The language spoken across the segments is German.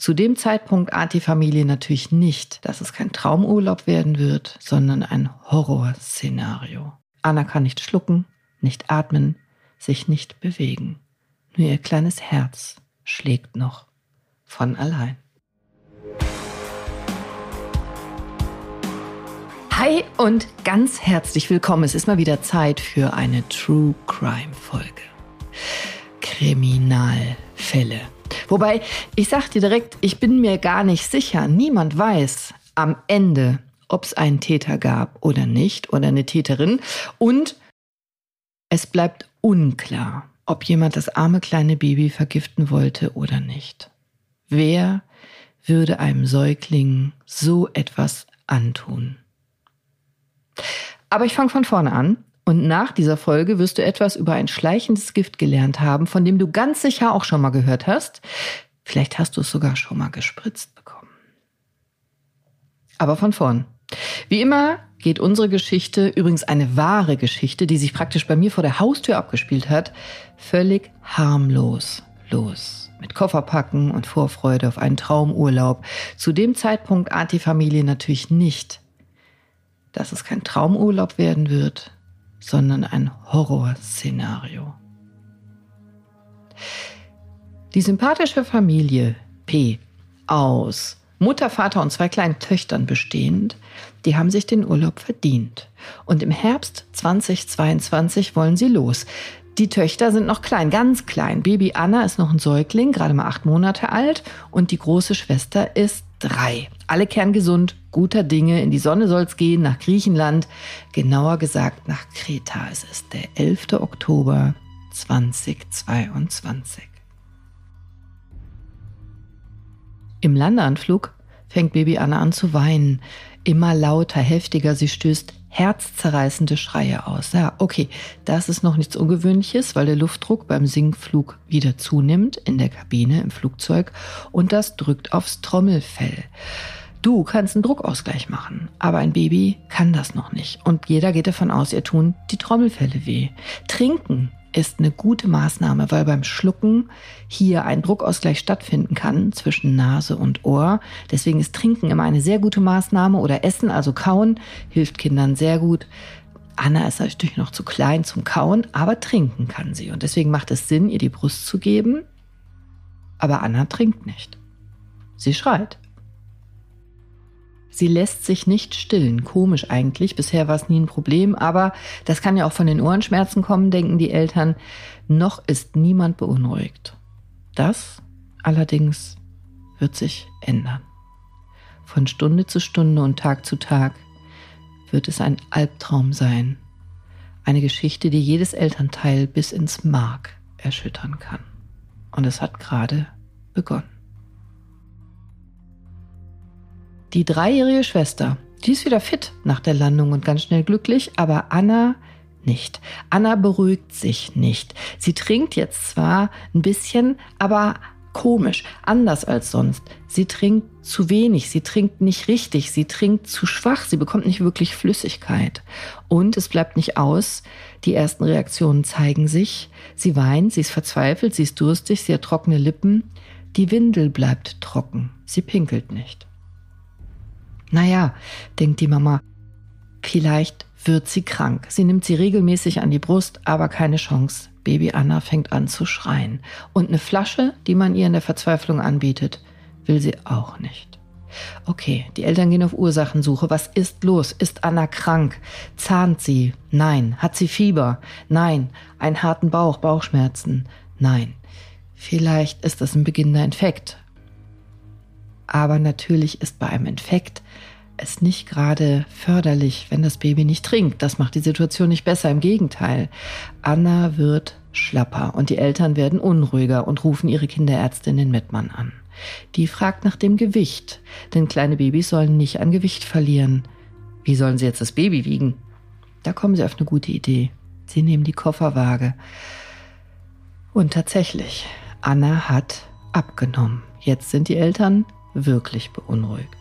Zu dem Zeitpunkt ahnt die Familie natürlich nicht, dass es kein Traumurlaub werden wird, sondern ein Horrorszenario. Anna kann nicht schlucken, nicht atmen, sich nicht bewegen. Nur ihr kleines Herz schlägt noch von allein. Hi und ganz herzlich willkommen. Es ist mal wieder Zeit für eine True Crime Folge. Kriminalfälle. Wobei, ich sag dir direkt, ich bin mir gar nicht sicher. Niemand weiß am Ende, ob es einen Täter gab oder nicht oder eine Täterin. Und es bleibt unklar, ob jemand das arme kleine Baby vergiften wollte oder nicht. Wer würde einem Säugling so etwas antun? Aber ich fange von vorne an. Und nach dieser Folge wirst du etwas über ein schleichendes Gift gelernt haben, von dem du ganz sicher auch schon mal gehört hast. Vielleicht hast du es sogar schon mal gespritzt bekommen. Aber von vorn. Wie immer geht unsere Geschichte, übrigens eine wahre Geschichte, die sich praktisch bei mir vor der Haustür abgespielt hat, völlig harmlos los. Mit Kofferpacken und Vorfreude auf einen Traumurlaub. Zu dem Zeitpunkt ahnt die Familie natürlich nicht, dass es kein Traumurlaub werden wird, sondern ein Horrorszenario. Die sympathische Familie P aus Mutter, Vater und zwei kleinen Töchtern bestehend, die haben sich den Urlaub verdient. Und im Herbst 2022 wollen sie los. Die Töchter sind noch klein, ganz klein. Baby Anna ist noch ein Säugling, gerade mal acht Monate alt. Und die große Schwester ist drei. Alle kerngesund, guter Dinge. In die Sonne soll's gehen, nach Griechenland. Genauer gesagt nach Kreta. Es ist der 11. Oktober 2022. Im Landeanflug fängt Baby Anna an zu weinen. Immer lauter, heftiger. Sie stößt herzzerreißende Schreie aus. Ja, okay, das ist noch nichts Ungewöhnliches, weil der Luftdruck beim Sinkflug wieder zunimmt in der Kabine im Flugzeug und das drückt aufs Trommelfell. Du kannst einen Druckausgleich machen, aber ein Baby kann das noch nicht. Und jeder geht davon aus, ihr tun die Trommelfälle weh. Trinken ist eine gute Maßnahme, weil beim Schlucken hier ein Druckausgleich stattfinden kann zwischen Nase und Ohr. Deswegen ist Trinken immer eine sehr gute Maßnahme oder Essen, also Kauen, hilft Kindern sehr gut. Anna ist natürlich noch zu klein zum Kauen, aber trinken kann sie. Und deswegen macht es Sinn, ihr die Brust zu geben. Aber Anna trinkt nicht. Sie schreit. Sie lässt sich nicht stillen. Komisch eigentlich. Bisher war es nie ein Problem. Aber das kann ja auch von den Ohrenschmerzen kommen, denken die Eltern. Noch ist niemand beunruhigt. Das allerdings wird sich ändern. Von Stunde zu Stunde und Tag zu Tag wird es ein Albtraum sein. Eine Geschichte, die jedes Elternteil bis ins Mark erschüttern kann. Und es hat gerade begonnen. Die dreijährige Schwester, die ist wieder fit nach der Landung und ganz schnell glücklich, aber Anna nicht. Anna beruhigt sich nicht. Sie trinkt jetzt zwar ein bisschen, aber komisch, anders als sonst. Sie trinkt zu wenig, sie trinkt nicht richtig, sie trinkt zu schwach, sie bekommt nicht wirklich Flüssigkeit. Und es bleibt nicht aus, die ersten Reaktionen zeigen sich. Sie weint, sie ist verzweifelt, sie ist durstig, sie hat trockene Lippen. Die Windel bleibt trocken, sie pinkelt nicht. Naja, denkt die Mama, vielleicht wird sie krank. Sie nimmt sie regelmäßig an die Brust, aber keine Chance. Baby Anna fängt an zu schreien. Und eine Flasche, die man ihr in der Verzweiflung anbietet, will sie auch nicht. Okay, die Eltern gehen auf Ursachensuche. Was ist los? Ist Anna krank? Zahnt sie? Nein. Hat sie Fieber? Nein. Einen harten Bauch, Bauchschmerzen? Nein. Vielleicht ist das ein beginnender Infekt. Aber natürlich ist bei einem Infekt es nicht gerade förderlich, wenn das Baby nicht trinkt. Das macht die Situation nicht besser. Im Gegenteil. Anna wird schlapper und die Eltern werden unruhiger und rufen ihre Kinderärztin in Mettmann an. Die fragt nach dem Gewicht, denn kleine Babys sollen nicht an Gewicht verlieren. Wie sollen sie jetzt das Baby wiegen? Da kommen sie auf eine gute Idee. Sie nehmen die Kofferwaage. Und tatsächlich, Anna hat abgenommen. Jetzt sind die Eltern wirklich beunruhigt.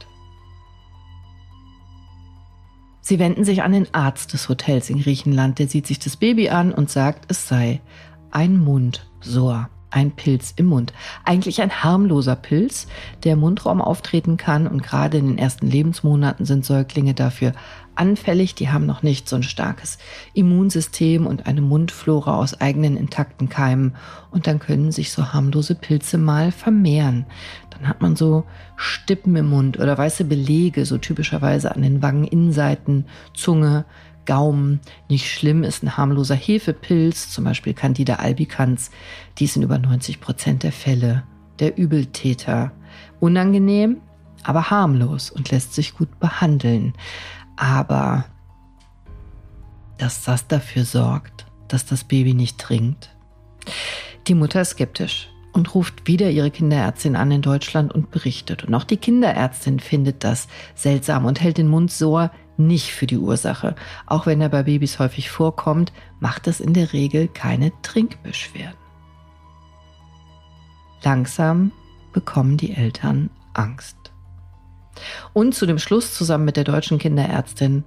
Sie wenden sich an den Arzt des Hotels in Griechenland. Der sieht sich das Baby an und sagt, es sei ein Mundsor. ein Pilz im Mund. Eigentlich ein harmloser Pilz, der im Mundraum auftreten kann und gerade in den ersten Lebensmonaten sind Säuglinge dafür anfällig. Die haben noch nicht so ein starkes Immunsystem und eine Mundflora aus eigenen intakten Keimen und dann können sich so harmlose Pilze mal vermehren. Dann hat man so Stippen im Mund oder weiße Belege, so typischerweise an den Wangeninnenseiten, Zunge, Gaumen. Nicht schlimm ist ein harmloser Hefepilz, zum Beispiel Candida albicans. Die sind über 90 Prozent der Fälle der Übeltäter. Unangenehm, aber harmlos und lässt sich gut behandeln. Aber dass das dafür sorgt, dass das Baby nicht trinkt. Die Mutter ist skeptisch und ruft wieder ihre Kinderärztin an in Deutschland und berichtet. Und auch die Kinderärztin findet das seltsam und hält den Mund so nicht für die Ursache. Auch wenn er bei Babys häufig vorkommt, macht es in der Regel keine Trinkbeschwerden. Langsam bekommen die Eltern Angst. Und zu dem Schluss zusammen mit der deutschen Kinderärztin,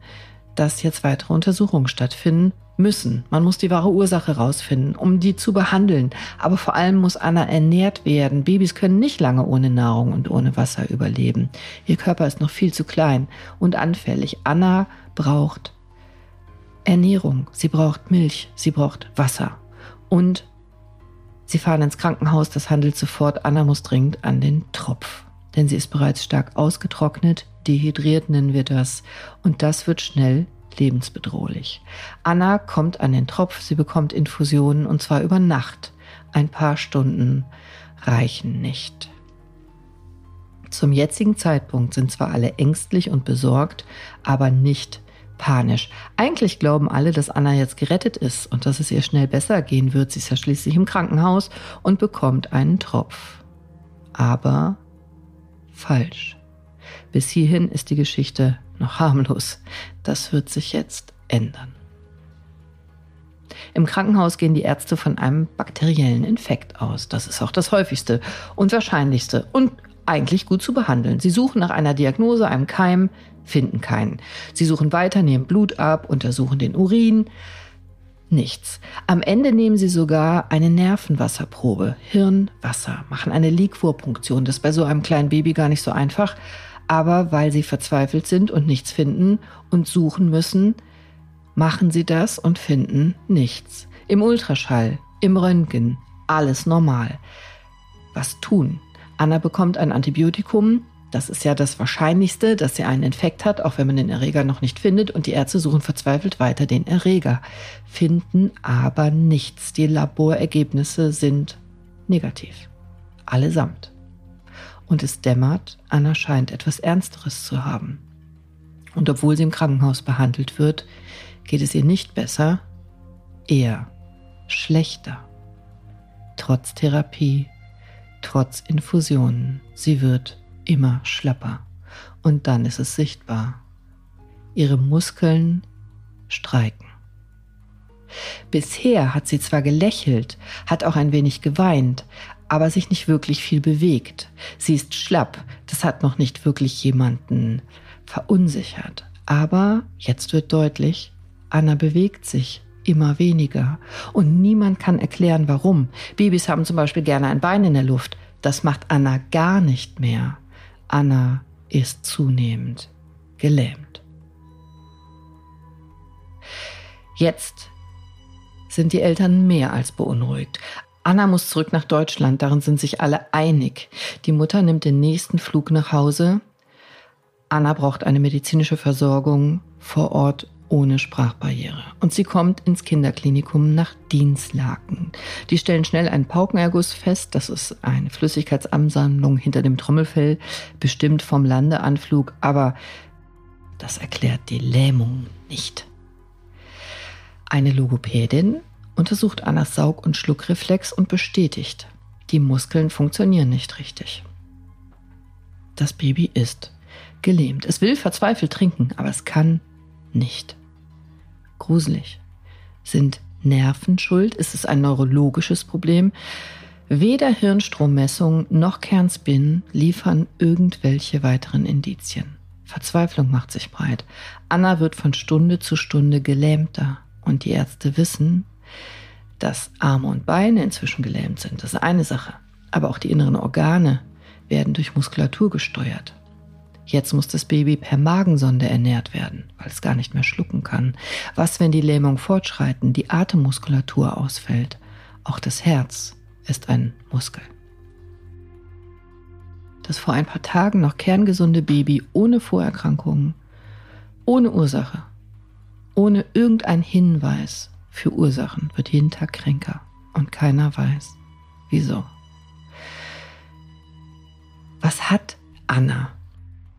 dass jetzt weitere Untersuchungen stattfinden müssen. Man muss die wahre Ursache rausfinden, um die zu behandeln. Aber vor allem muss Anna ernährt werden. Babys können nicht lange ohne Nahrung und ohne Wasser überleben. Ihr Körper ist noch viel zu klein und anfällig. Anna braucht Ernährung. Sie braucht Milch. Sie braucht Wasser. Und sie fahren ins Krankenhaus. Das handelt sofort. Anna muss dringend an den Tropf. Denn sie ist bereits stark ausgetrocknet. Dehydriert nennen wir das. Und das wird schnell lebensbedrohlich. Anna kommt an den Tropf, sie bekommt Infusionen und zwar über Nacht. Ein paar Stunden reichen nicht. Zum jetzigen Zeitpunkt sind zwar alle ängstlich und besorgt, aber nicht panisch. Eigentlich glauben alle, dass Anna jetzt gerettet ist und dass es ihr schnell besser gehen wird. Sie ist ja schließlich im Krankenhaus und bekommt einen Tropf. Aber falsch. Bis hierhin ist die Geschichte noch harmlos. Das wird sich jetzt ändern. Im Krankenhaus gehen die Ärzte von einem bakteriellen Infekt aus. Das ist auch das häufigste und wahrscheinlichste und eigentlich gut zu behandeln. Sie suchen nach einer Diagnose, einem Keim, finden keinen. Sie suchen weiter, nehmen Blut ab, untersuchen den Urin. Nichts. Am Ende nehmen sie sogar eine Nervenwasserprobe, Hirnwasser, machen eine Liquorpunktion. Das ist bei so einem kleinen Baby gar nicht so einfach aber weil sie verzweifelt sind und nichts finden und suchen müssen, machen sie das und finden nichts. Im Ultraschall, im Röntgen, alles normal. Was tun? Anna bekommt ein Antibiotikum. Das ist ja das Wahrscheinlichste, dass sie einen Infekt hat, auch wenn man den Erreger noch nicht findet. Und die Ärzte suchen verzweifelt weiter den Erreger, finden aber nichts. Die Laborergebnisse sind negativ. Allesamt und es dämmert, Anna scheint etwas Ernsteres zu haben. Und obwohl sie im Krankenhaus behandelt wird, geht es ihr nicht besser, eher schlechter. Trotz Therapie, trotz Infusionen, sie wird immer schlapper. Und dann ist es sichtbar. Ihre Muskeln streiken. Bisher hat sie zwar gelächelt, hat auch ein wenig geweint, aber sich nicht wirklich viel bewegt. Sie ist schlapp, das hat noch nicht wirklich jemanden verunsichert. Aber jetzt wird deutlich, Anna bewegt sich immer weniger und niemand kann erklären, warum. Babys haben zum Beispiel gerne ein Bein in der Luft. Das macht Anna gar nicht mehr. Anna ist zunehmend gelähmt. Jetzt sind die Eltern mehr als beunruhigt. Anna muss zurück nach Deutschland, darin sind sich alle einig. Die Mutter nimmt den nächsten Flug nach Hause. Anna braucht eine medizinische Versorgung vor Ort ohne Sprachbarriere. Und sie kommt ins Kinderklinikum nach Dienstlaken. Die stellen schnell einen Paukenerguss fest. Das ist eine Flüssigkeitsansammlung hinter dem Trommelfell, bestimmt vom Landeanflug. Aber das erklärt die Lähmung nicht. Eine Logopädin untersucht Annas Saug- und Schluckreflex und bestätigt, die Muskeln funktionieren nicht richtig. Das Baby ist gelähmt. Es will verzweifelt trinken, aber es kann nicht. Gruselig. Sind Nerven schuld? Ist es ein neurologisches Problem? Weder Hirnstrommessung noch Kernspin liefern irgendwelche weiteren Indizien. Verzweiflung macht sich breit. Anna wird von Stunde zu Stunde gelähmter und die Ärzte wissen, Dass Arme und Beine inzwischen gelähmt sind, das ist eine Sache. Aber auch die inneren Organe werden durch Muskulatur gesteuert. Jetzt muss das Baby per Magensonde ernährt werden, weil es gar nicht mehr schlucken kann. Was, wenn die Lähmung fortschreiten, die Atemmuskulatur ausfällt? Auch das Herz ist ein Muskel. Das vor ein paar Tagen noch kerngesunde Baby ohne Vorerkrankungen, ohne Ursache, ohne irgendein Hinweis für Ursachen wird jeden Tag kränker und keiner weiß, wieso. Was hat Anna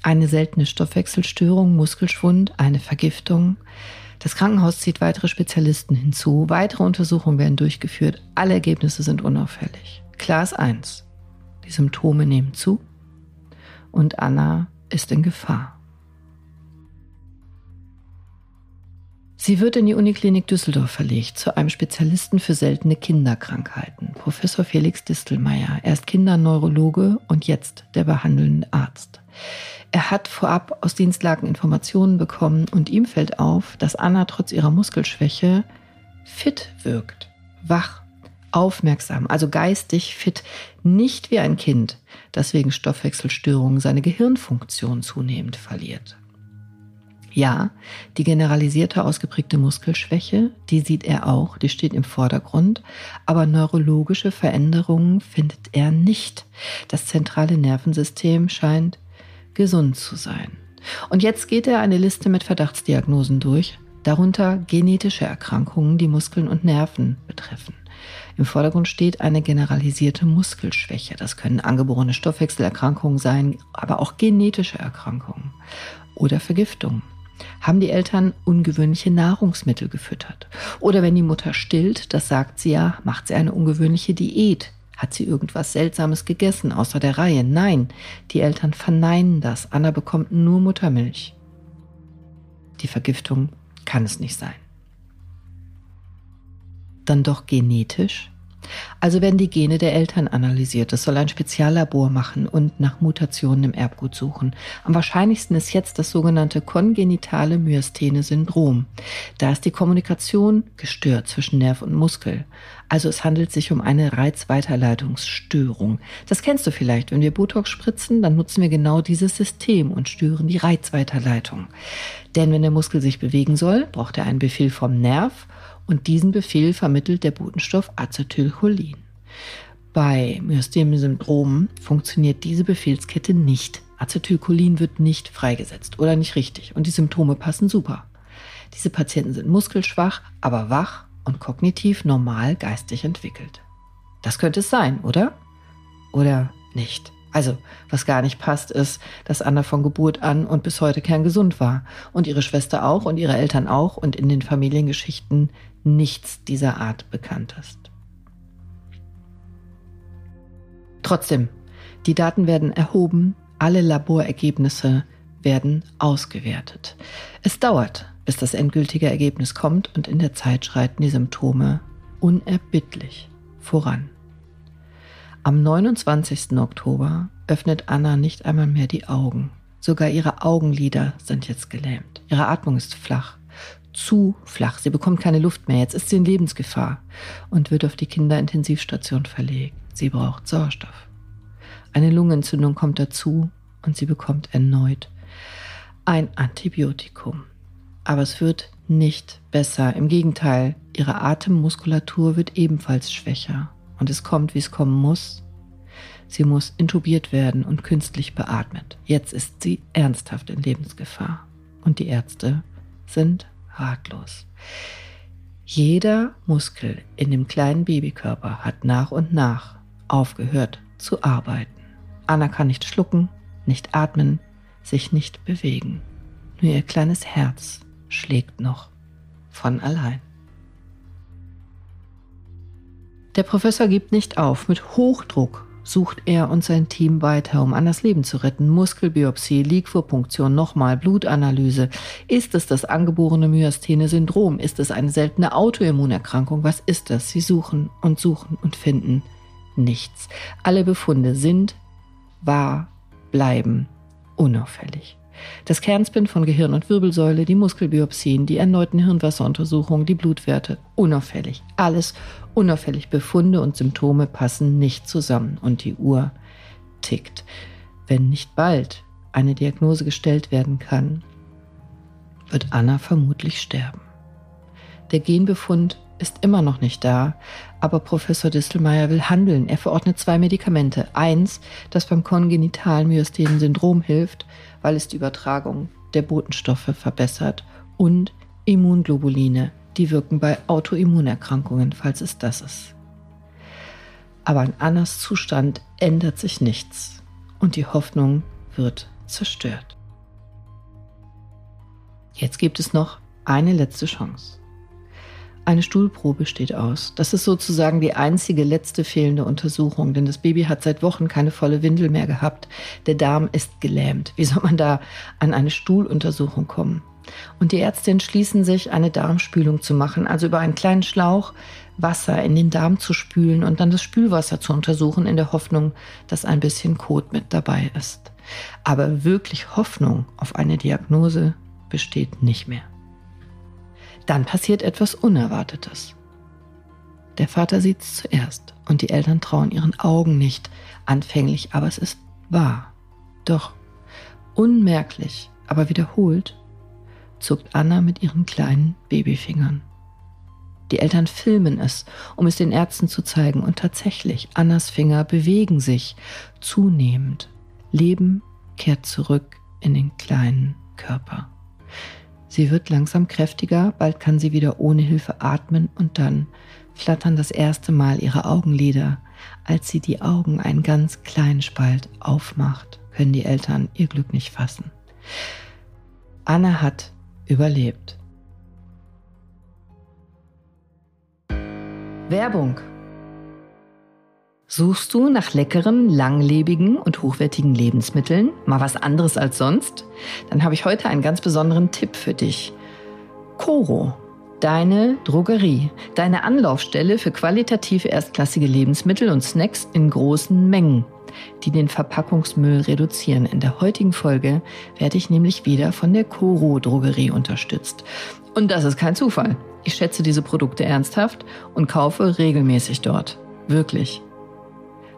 eine seltene Stoffwechselstörung, Muskelschwund, eine Vergiftung. Das Krankenhaus zieht weitere Spezialisten hinzu. Weitere Untersuchungen werden durchgeführt. Alle Ergebnisse sind unauffällig. Klar ist eins. Die Symptome nehmen zu und Anna ist in Gefahr. Sie wird in die Uniklinik Düsseldorf verlegt, zu einem Spezialisten für seltene Kinderkrankheiten, Professor Felix Distelmeier. Er ist Kinderneurologe und jetzt der behandelnde Arzt. Er hat vorab aus Dienstlagen Informationen bekommen und ihm fällt auf, dass Anna trotz ihrer Muskelschwäche fit wirkt, wach, aufmerksam, also geistig fit, nicht wie ein Kind, das wegen Stoffwechselstörungen seine Gehirnfunktion zunehmend verliert. Ja, die generalisierte ausgeprägte Muskelschwäche, die sieht er auch, die steht im Vordergrund, aber neurologische Veränderungen findet er nicht. Das zentrale Nervensystem scheint gesund zu sein. Und jetzt geht er eine Liste mit Verdachtsdiagnosen durch, darunter genetische Erkrankungen, die Muskeln und Nerven betreffen. Im Vordergrund steht eine generalisierte Muskelschwäche. Das können angeborene Stoffwechselerkrankungen sein, aber auch genetische Erkrankungen oder Vergiftungen. Haben die Eltern ungewöhnliche Nahrungsmittel gefüttert? Oder wenn die Mutter stillt, das sagt sie ja, macht sie eine ungewöhnliche Diät. Hat sie irgendwas Seltsames gegessen außer der Reihe? Nein, die Eltern verneinen das. Anna bekommt nur Muttermilch. Die Vergiftung kann es nicht sein. Dann doch genetisch? Also werden die Gene der Eltern analysiert. Das soll ein Speziallabor machen und nach Mutationen im Erbgut suchen. Am wahrscheinlichsten ist jetzt das sogenannte kongenitale Myasthene-Syndrom. Da ist die Kommunikation gestört zwischen Nerv und Muskel. Also es handelt sich um eine Reizweiterleitungsstörung. Das kennst du vielleicht. Wenn wir Botox spritzen, dann nutzen wir genau dieses System und stören die Reizweiterleitung. Denn wenn der Muskel sich bewegen soll, braucht er einen Befehl vom Nerv und diesen Befehl vermittelt der Botenstoff Acetylcholin. Bei Myasthenie-Syndromen funktioniert diese Befehlskette nicht. Acetylcholin wird nicht freigesetzt oder nicht richtig und die Symptome passen super. Diese Patienten sind muskelschwach, aber wach und kognitiv normal geistig entwickelt. Das könnte es sein, oder? Oder nicht? Also, was gar nicht passt, ist, dass Anna von Geburt an und bis heute kerngesund war. Und ihre Schwester auch und ihre Eltern auch und in den Familiengeschichten nichts dieser Art bekannt ist. Trotzdem, die Daten werden erhoben, alle Laborergebnisse werden ausgewertet. Es dauert, bis das endgültige Ergebnis kommt und in der Zeit schreiten die Symptome unerbittlich voran. Am 29. Oktober öffnet Anna nicht einmal mehr die Augen. Sogar ihre Augenlider sind jetzt gelähmt. Ihre Atmung ist flach. Zu flach. Sie bekommt keine Luft mehr. Jetzt ist sie in Lebensgefahr und wird auf die Kinderintensivstation verlegt. Sie braucht Sauerstoff. Eine Lungenentzündung kommt dazu und sie bekommt erneut ein Antibiotikum. Aber es wird nicht besser. Im Gegenteil, ihre Atemmuskulatur wird ebenfalls schwächer. Und es kommt, wie es kommen muss. Sie muss intubiert werden und künstlich beatmet. Jetzt ist sie ernsthaft in Lebensgefahr. Und die Ärzte sind ratlos. Jeder Muskel in dem kleinen Babykörper hat nach und nach aufgehört zu arbeiten. Anna kann nicht schlucken, nicht atmen, sich nicht bewegen. Nur ihr kleines Herz schlägt noch von allein. Der Professor gibt nicht auf. Mit Hochdruck sucht er und sein Team weiter, um Annas Leben zu retten. Muskelbiopsie, Liquorpunktion, nochmal Blutanalyse. Ist es das angeborene Myasthene-Syndrom? Ist es eine seltene Autoimmunerkrankung? Was ist das? Sie suchen und suchen und finden nichts. Alle Befunde sind, wahr, bleiben unauffällig. Das Kernspin von Gehirn und Wirbelsäule, die Muskelbiopsien, die erneuten Hirnwasseruntersuchungen, die Blutwerte, unauffällig. Alles unauffällig. Befunde und Symptome passen nicht zusammen und die Uhr tickt. Wenn nicht bald eine Diagnose gestellt werden kann, wird Anna vermutlich sterben. Der Genbefund ist immer noch nicht da, aber Professor Distelmeier will handeln. Er verordnet zwei Medikamente. Eins, das beim kongenitalen Myasthenen-Syndrom hilft, weil es die Übertragung der Botenstoffe verbessert und Immunglobuline, die wirken bei Autoimmunerkrankungen, falls es das ist. Aber an Annas Zustand ändert sich nichts und die Hoffnung wird zerstört. Jetzt gibt es noch eine letzte Chance. Eine Stuhlprobe steht aus. Das ist sozusagen die einzige letzte fehlende Untersuchung, denn das Baby hat seit Wochen keine volle Windel mehr gehabt. Der Darm ist gelähmt. Wie soll man da an eine Stuhluntersuchung kommen? Und die Ärzte entschließen sich, eine Darmspülung zu machen, also über einen kleinen Schlauch Wasser in den Darm zu spülen und dann das Spülwasser zu untersuchen, in der Hoffnung, dass ein bisschen Kot mit dabei ist. Aber wirklich Hoffnung auf eine Diagnose besteht nicht mehr. Dann passiert etwas Unerwartetes. Der Vater sieht es zuerst und die Eltern trauen ihren Augen nicht anfänglich, aber es ist wahr. Doch unmerklich, aber wiederholt, zuckt Anna mit ihren kleinen Babyfingern. Die Eltern filmen es, um es den Ärzten zu zeigen, und tatsächlich, Annas Finger bewegen sich zunehmend. Leben kehrt zurück in den kleinen Körper. Sie wird langsam kräftiger, bald kann sie wieder ohne Hilfe atmen und dann flattern das erste Mal ihre Augenlider. Als sie die Augen einen ganz kleinen Spalt aufmacht, können die Eltern ihr Glück nicht fassen. Anna hat überlebt. Werbung Suchst du nach leckeren, langlebigen und hochwertigen Lebensmitteln? Mal was anderes als sonst? Dann habe ich heute einen ganz besonderen Tipp für dich. Coro, deine Drogerie, deine Anlaufstelle für qualitativ erstklassige Lebensmittel und Snacks in großen Mengen, die den Verpackungsmüll reduzieren. In der heutigen Folge werde ich nämlich wieder von der Coro Drogerie unterstützt. Und das ist kein Zufall. Ich schätze diese Produkte ernsthaft und kaufe regelmäßig dort. Wirklich.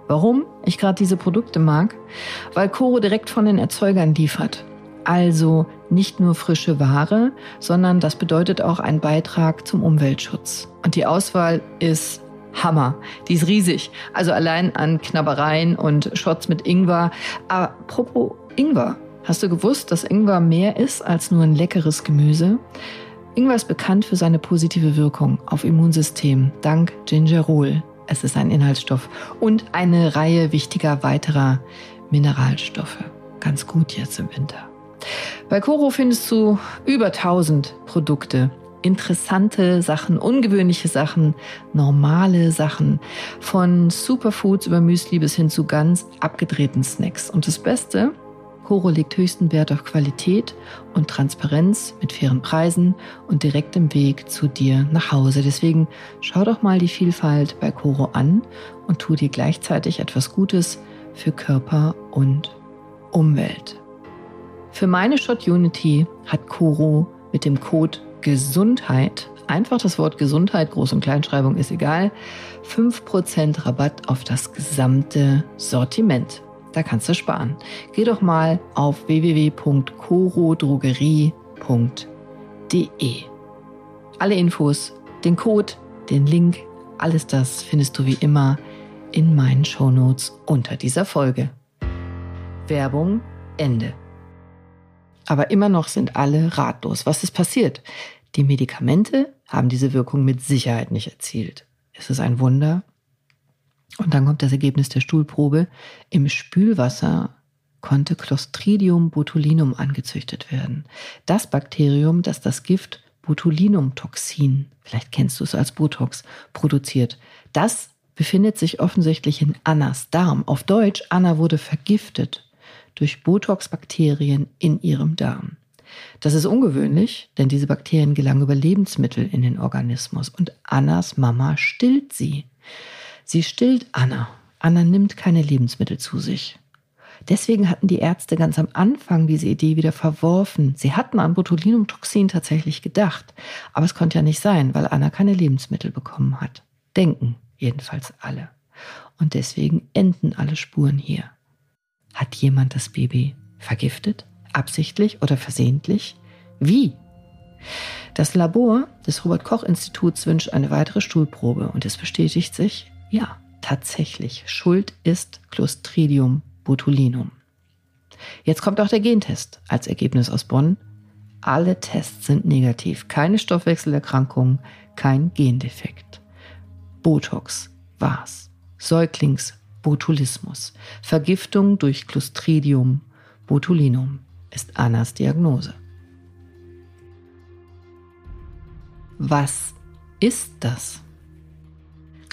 Warum ich gerade diese Produkte mag? Weil Coro direkt von den Erzeugern liefert. Also nicht nur frische Ware, sondern das bedeutet auch ein Beitrag zum Umweltschutz. Und die Auswahl ist Hammer. Die ist riesig. Also allein an Knabbereien und Shots mit Ingwer. Apropos Ingwer. Hast du gewusst, dass Ingwer mehr ist als nur ein leckeres Gemüse? Ingwer ist bekannt für seine positive Wirkung auf Immunsystem, dank Gingerol. Es ist ein Inhaltsstoff und eine Reihe wichtiger weiterer Mineralstoffe. Ganz gut jetzt im Winter. Bei Coro findest du über 1000 Produkte. Interessante Sachen, ungewöhnliche Sachen, normale Sachen. Von Superfoods über Müsli bis hin zu ganz abgedrehten Snacks. Und das Beste, Coro legt höchsten Wert auf Qualität und Transparenz mit fairen Preisen und direktem Weg zu dir nach Hause. Deswegen schau doch mal die Vielfalt bei Coro an und tu dir gleichzeitig etwas Gutes für Körper und Umwelt. Für meine Shot Unity hat Coro mit dem Code Gesundheit, einfach das Wort Gesundheit, Groß- und Kleinschreibung ist egal, 5% Rabatt auf das gesamte Sortiment da kannst du sparen. Geh doch mal auf www.corodrogerie.de. Alle Infos, den Code, den Link, alles das findest du wie immer in meinen Shownotes unter dieser Folge. Werbung Ende. Aber immer noch sind alle ratlos. Was ist passiert? Die Medikamente haben diese Wirkung mit Sicherheit nicht erzielt. Ist es ein Wunder? Und dann kommt das Ergebnis der Stuhlprobe. Im Spülwasser konnte Clostridium botulinum angezüchtet werden. Das Bakterium, das das Gift Botulinumtoxin, vielleicht kennst du es als Botox, produziert. Das befindet sich offensichtlich in Annas Darm. Auf Deutsch, Anna wurde vergiftet durch Botox-Bakterien in ihrem Darm. Das ist ungewöhnlich, denn diese Bakterien gelangen über Lebensmittel in den Organismus und Annas Mama stillt sie. Sie stillt Anna. Anna nimmt keine Lebensmittel zu sich. Deswegen hatten die Ärzte ganz am Anfang diese Idee wieder verworfen. Sie hatten an Botulinumtoxin tatsächlich gedacht, aber es konnte ja nicht sein, weil Anna keine Lebensmittel bekommen hat. Denken jedenfalls alle. Und deswegen enden alle Spuren hier. Hat jemand das Baby vergiftet? Absichtlich oder versehentlich? Wie? Das Labor des Robert Koch Instituts wünscht eine weitere Stuhlprobe und es bestätigt sich, ja, tatsächlich, Schuld ist Clostridium botulinum. Jetzt kommt auch der Gentest als Ergebnis aus Bonn. Alle Tests sind negativ. Keine Stoffwechselerkrankung, kein Gendefekt. Botox war's. Säuglingsbotulismus. Vergiftung durch Clostridium botulinum ist Annas Diagnose. Was ist das?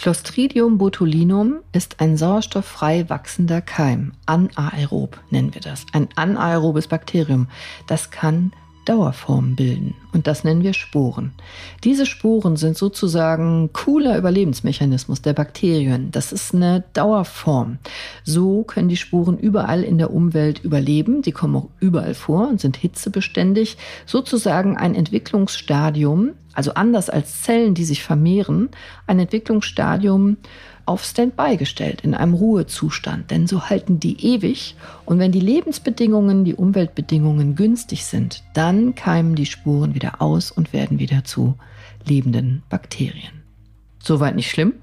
Clostridium botulinum ist ein sauerstofffrei wachsender Keim. Anaerob nennen wir das. Ein anaerobes Bakterium. Das kann Dauerformen bilden. Und das nennen wir Sporen. Diese Sporen sind sozusagen cooler Überlebensmechanismus der Bakterien. Das ist eine Dauerform. So können die Sporen überall in der Umwelt überleben. Die kommen auch überall vor und sind hitzebeständig. Sozusagen ein Entwicklungsstadium, also anders als Zellen, die sich vermehren, ein Entwicklungsstadium, auf Standby gestellt, in einem Ruhezustand, denn so halten die ewig und wenn die Lebensbedingungen, die Umweltbedingungen günstig sind, dann keimen die Spuren wieder aus und werden wieder zu lebenden Bakterien. Soweit nicht schlimm,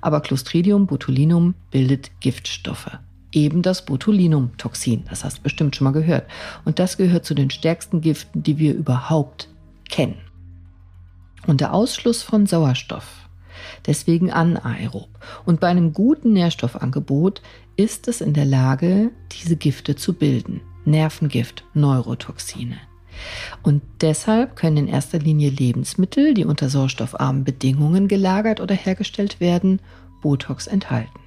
aber Clostridium botulinum bildet Giftstoffe. Eben das Botulinumtoxin, das hast du bestimmt schon mal gehört. Und das gehört zu den stärksten Giften, die wir überhaupt kennen. Und der Ausschluss von Sauerstoff deswegen anaerob. Und bei einem guten Nährstoffangebot ist es in der Lage, diese Gifte zu bilden. Nervengift, Neurotoxine. Und deshalb können in erster Linie Lebensmittel, die unter sauerstoffarmen Bedingungen gelagert oder hergestellt werden, Botox enthalten.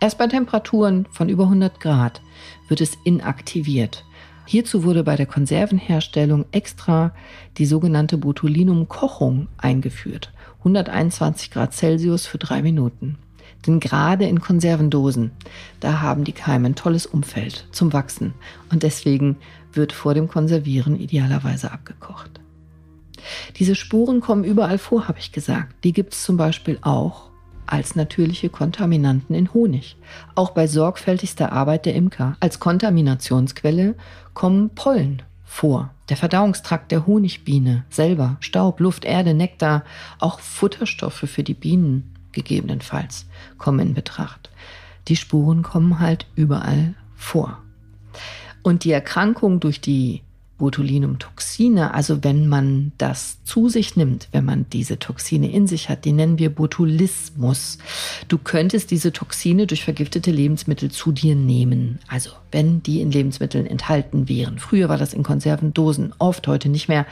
Erst bei Temperaturen von über 100 Grad wird es inaktiviert. Hierzu wurde bei der Konservenherstellung extra die sogenannte Botulinumkochung eingeführt. 121 Grad Celsius für drei Minuten. Denn gerade in Konservendosen, da haben die Keime ein tolles Umfeld zum Wachsen. Und deswegen wird vor dem Konservieren idealerweise abgekocht. Diese Spuren kommen überall vor, habe ich gesagt. Die gibt es zum Beispiel auch als natürliche Kontaminanten in Honig. Auch bei sorgfältigster Arbeit der Imker. Als Kontaminationsquelle kommen Pollen vor. Der Verdauungstrakt der Honigbiene selber, Staub, Luft, Erde, Nektar, auch Futterstoffe für die Bienen gegebenenfalls kommen in Betracht. Die Spuren kommen halt überall vor. Und die Erkrankung durch die Botulinumtoxine, also wenn man das zu sich nimmt, wenn man diese Toxine in sich hat, die nennen wir Botulismus. Du könntest diese Toxine durch vergiftete Lebensmittel zu dir nehmen. Also wenn die in Lebensmitteln enthalten wären. Früher war das in Konservendosen, oft heute nicht mehr.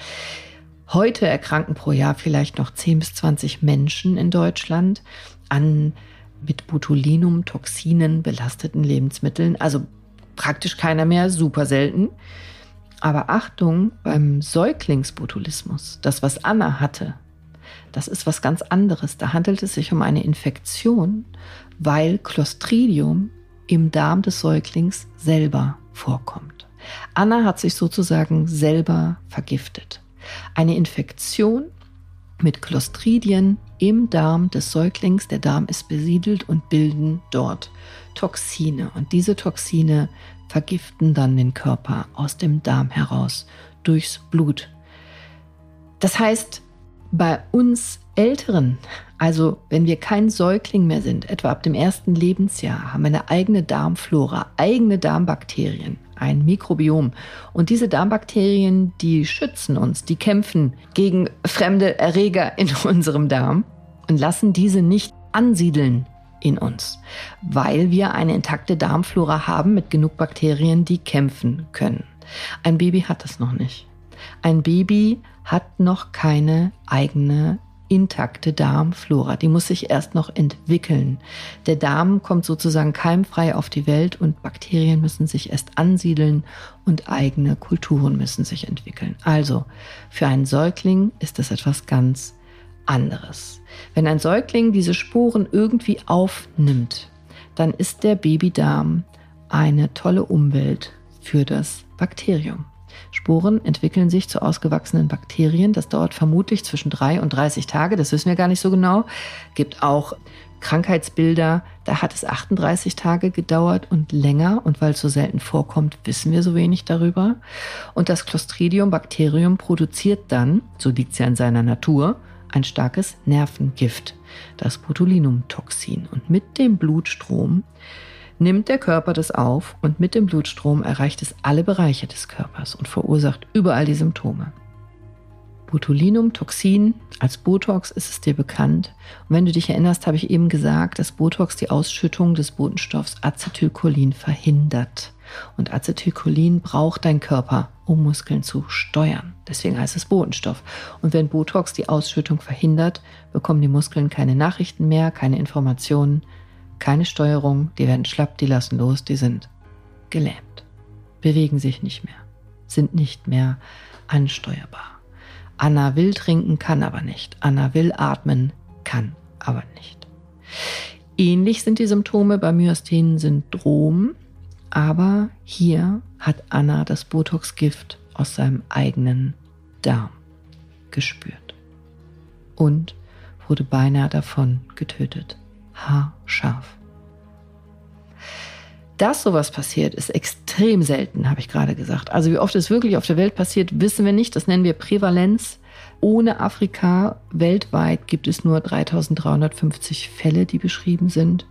Heute erkranken pro Jahr vielleicht noch 10 bis 20 Menschen in Deutschland an mit Botulinumtoxinen belasteten Lebensmitteln. Also praktisch keiner mehr, super selten. Aber Achtung beim Säuglingsbotulismus, das was Anna hatte, das ist was ganz anderes. Da handelt es sich um eine Infektion, weil Clostridium im Darm des Säuglings selber vorkommt. Anna hat sich sozusagen selber vergiftet. Eine Infektion mit Clostridien im Darm des Säuglings. Der Darm ist besiedelt und bilden dort Toxine. Und diese Toxine vergiften dann den Körper aus dem Darm heraus durchs Blut. Das heißt, bei uns Älteren, also wenn wir kein Säugling mehr sind, etwa ab dem ersten Lebensjahr, haben wir eine eigene Darmflora, eigene Darmbakterien, ein Mikrobiom. Und diese Darmbakterien, die schützen uns, die kämpfen gegen fremde Erreger in unserem Darm und lassen diese nicht ansiedeln in uns, weil wir eine intakte Darmflora haben mit genug Bakterien, die kämpfen können. Ein Baby hat das noch nicht. Ein Baby hat noch keine eigene intakte Darmflora. Die muss sich erst noch entwickeln. Der Darm kommt sozusagen keimfrei auf die Welt und Bakterien müssen sich erst ansiedeln und eigene Kulturen müssen sich entwickeln. Also für einen Säugling ist das etwas ganz anderes. Wenn ein Säugling diese Spuren irgendwie aufnimmt, dann ist der Babydarm eine tolle Umwelt für das Bakterium. Sporen entwickeln sich zu ausgewachsenen Bakterien. Das dauert vermutlich zwischen drei und 30 Tage. Das wissen wir gar nicht so genau. Gibt auch Krankheitsbilder, da hat es 38 Tage gedauert und länger. Und weil es so selten vorkommt, wissen wir so wenig darüber. Und das Clostridium Bakterium produziert dann, so liegt es ja in seiner Natur, ein starkes Nervengift, das Botulinumtoxin. Und mit dem Blutstrom nimmt der Körper das auf und mit dem Blutstrom erreicht es alle Bereiche des Körpers und verursacht überall die Symptome. Botulinumtoxin als Botox ist es dir bekannt. Und wenn du dich erinnerst, habe ich eben gesagt, dass Botox die Ausschüttung des Botenstoffs Acetylcholin verhindert. Und Acetylcholin braucht dein Körper, um Muskeln zu steuern. Deswegen heißt es Botenstoff. Und wenn Botox die Ausschüttung verhindert, bekommen die Muskeln keine Nachrichten mehr, keine Informationen, keine Steuerung, die werden schlapp, die lassen los, die sind gelähmt, bewegen sich nicht mehr, sind nicht mehr ansteuerbar. Anna will trinken, kann aber nicht. Anna will atmen, kann aber nicht. Ähnlich sind die Symptome bei Myasthenen-Syndrom, aber hier hat Anna das Botox-Gift aus seinem eigenen Darm gespürt und wurde beinahe davon getötet. Haarscharf. Dass sowas passiert, ist extrem selten, habe ich gerade gesagt. Also wie oft es wirklich auf der Welt passiert, wissen wir nicht. Das nennen wir Prävalenz. Ohne Afrika weltweit gibt es nur 3350 Fälle, die beschrieben sind.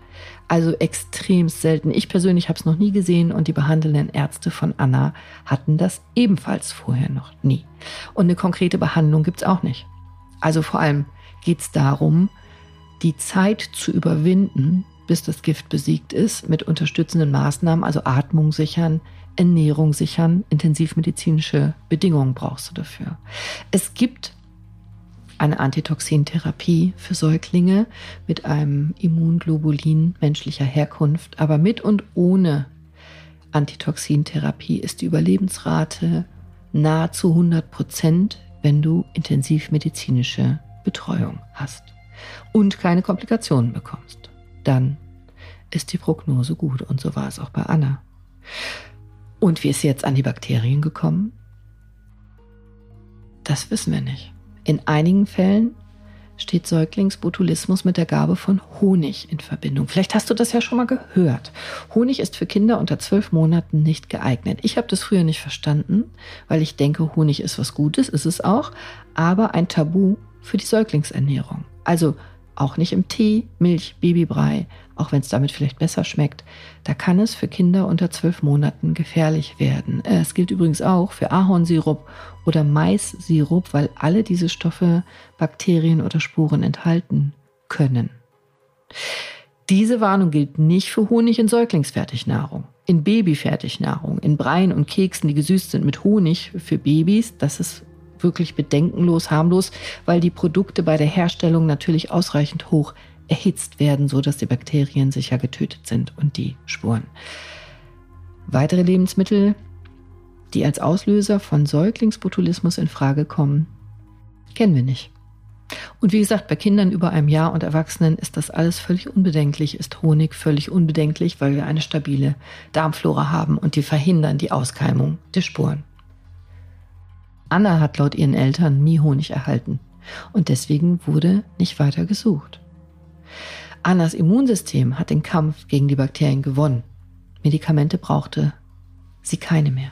Also extrem selten. Ich persönlich habe es noch nie gesehen und die behandelnden Ärzte von Anna hatten das ebenfalls vorher noch nie. Und eine konkrete Behandlung gibt es auch nicht. Also vor allem geht es darum, die Zeit zu überwinden, bis das Gift besiegt ist, mit unterstützenden Maßnahmen, also Atmung sichern, Ernährung sichern, intensivmedizinische Bedingungen brauchst du dafür. Es gibt eine Antitoxintherapie für Säuglinge mit einem Immunglobulin menschlicher Herkunft, aber mit und ohne Antitoxintherapie ist die Überlebensrate nahezu 100 Prozent, wenn du intensivmedizinische Betreuung hast und keine Komplikationen bekommst. Dann ist die Prognose gut und so war es auch bei Anna. Und wie ist sie jetzt an die Bakterien gekommen? Das wissen wir nicht. In einigen Fällen steht Säuglingsbotulismus mit der Gabe von Honig in Verbindung. Vielleicht hast du das ja schon mal gehört. Honig ist für Kinder unter zwölf Monaten nicht geeignet. Ich habe das früher nicht verstanden, weil ich denke, Honig ist was Gutes, ist es auch, aber ein Tabu für die Säuglingsernährung. Also auch nicht im Tee, Milch, Babybrei, auch wenn es damit vielleicht besser schmeckt. Da kann es für Kinder unter zwölf Monaten gefährlich werden. Äh, es gilt übrigens auch für Ahornsirup oder Maissirup, weil alle diese Stoffe Bakterien oder Spuren enthalten können. Diese Warnung gilt nicht für Honig in Säuglingsfertignahrung. In Babyfertignahrung, in Breien und Keksen, die gesüßt sind mit Honig für Babys, das ist wirklich bedenkenlos, harmlos, weil die Produkte bei der Herstellung natürlich ausreichend hoch erhitzt werden, so dass die Bakterien sicher getötet sind und die Spuren. Weitere Lebensmittel, die als Auslöser von Säuglingsbotulismus in Frage kommen, kennen wir nicht. Und wie gesagt, bei Kindern über einem Jahr und Erwachsenen ist das alles völlig unbedenklich, ist Honig völlig unbedenklich, weil wir eine stabile Darmflora haben und die verhindern die Auskeimung der Spuren. Anna hat laut ihren Eltern nie Honig erhalten und deswegen wurde nicht weiter gesucht. Annas Immunsystem hat den Kampf gegen die Bakterien gewonnen. Medikamente brauchte sie keine mehr.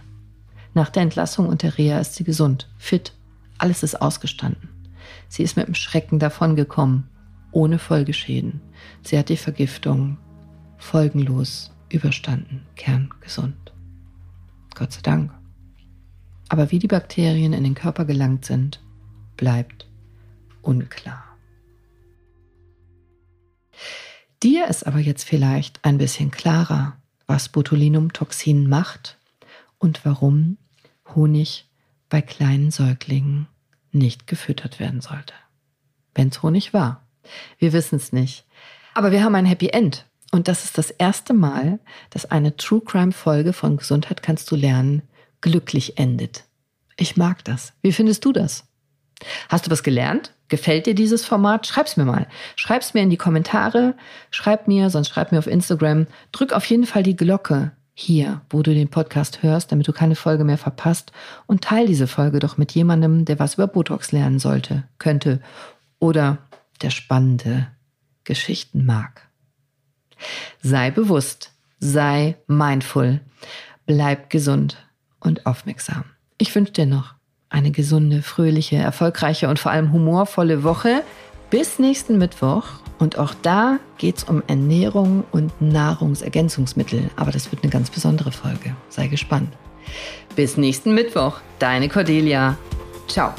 Nach der Entlassung und der Reha ist sie gesund, fit, alles ist ausgestanden. Sie ist mit dem Schrecken davongekommen, ohne Folgeschäden. Sie hat die Vergiftung folgenlos überstanden, kerngesund. Gott sei Dank. Aber wie die Bakterien in den Körper gelangt sind, bleibt unklar. Dir ist aber jetzt vielleicht ein bisschen klarer, was Botulinumtoxin macht und warum Honig bei kleinen Säuglingen nicht gefüttert werden sollte. Wenn es Honig war. Wir wissen es nicht. Aber wir haben ein Happy End. Und das ist das erste Mal, dass eine True Crime Folge von Gesundheit kannst du lernen glücklich endet. Ich mag das. Wie findest du das? Hast du was gelernt? Gefällt dir dieses Format? Schreib's mir mal. Schreib's mir in die Kommentare. Schreib mir, sonst schreib mir auf Instagram. Drück auf jeden Fall die Glocke hier, wo du den Podcast hörst, damit du keine Folge mehr verpasst und teil diese Folge doch mit jemandem, der was über Botox lernen sollte, könnte oder der spannende Geschichten mag. Sei bewusst, sei mindful, bleib gesund und aufmerksam. Ich wünsche dir noch eine gesunde, fröhliche, erfolgreiche und vor allem humorvolle Woche. Bis nächsten Mittwoch. Und auch da geht es um Ernährung und Nahrungsergänzungsmittel. Aber das wird eine ganz besondere Folge. Sei gespannt. Bis nächsten Mittwoch. Deine Cordelia. Ciao.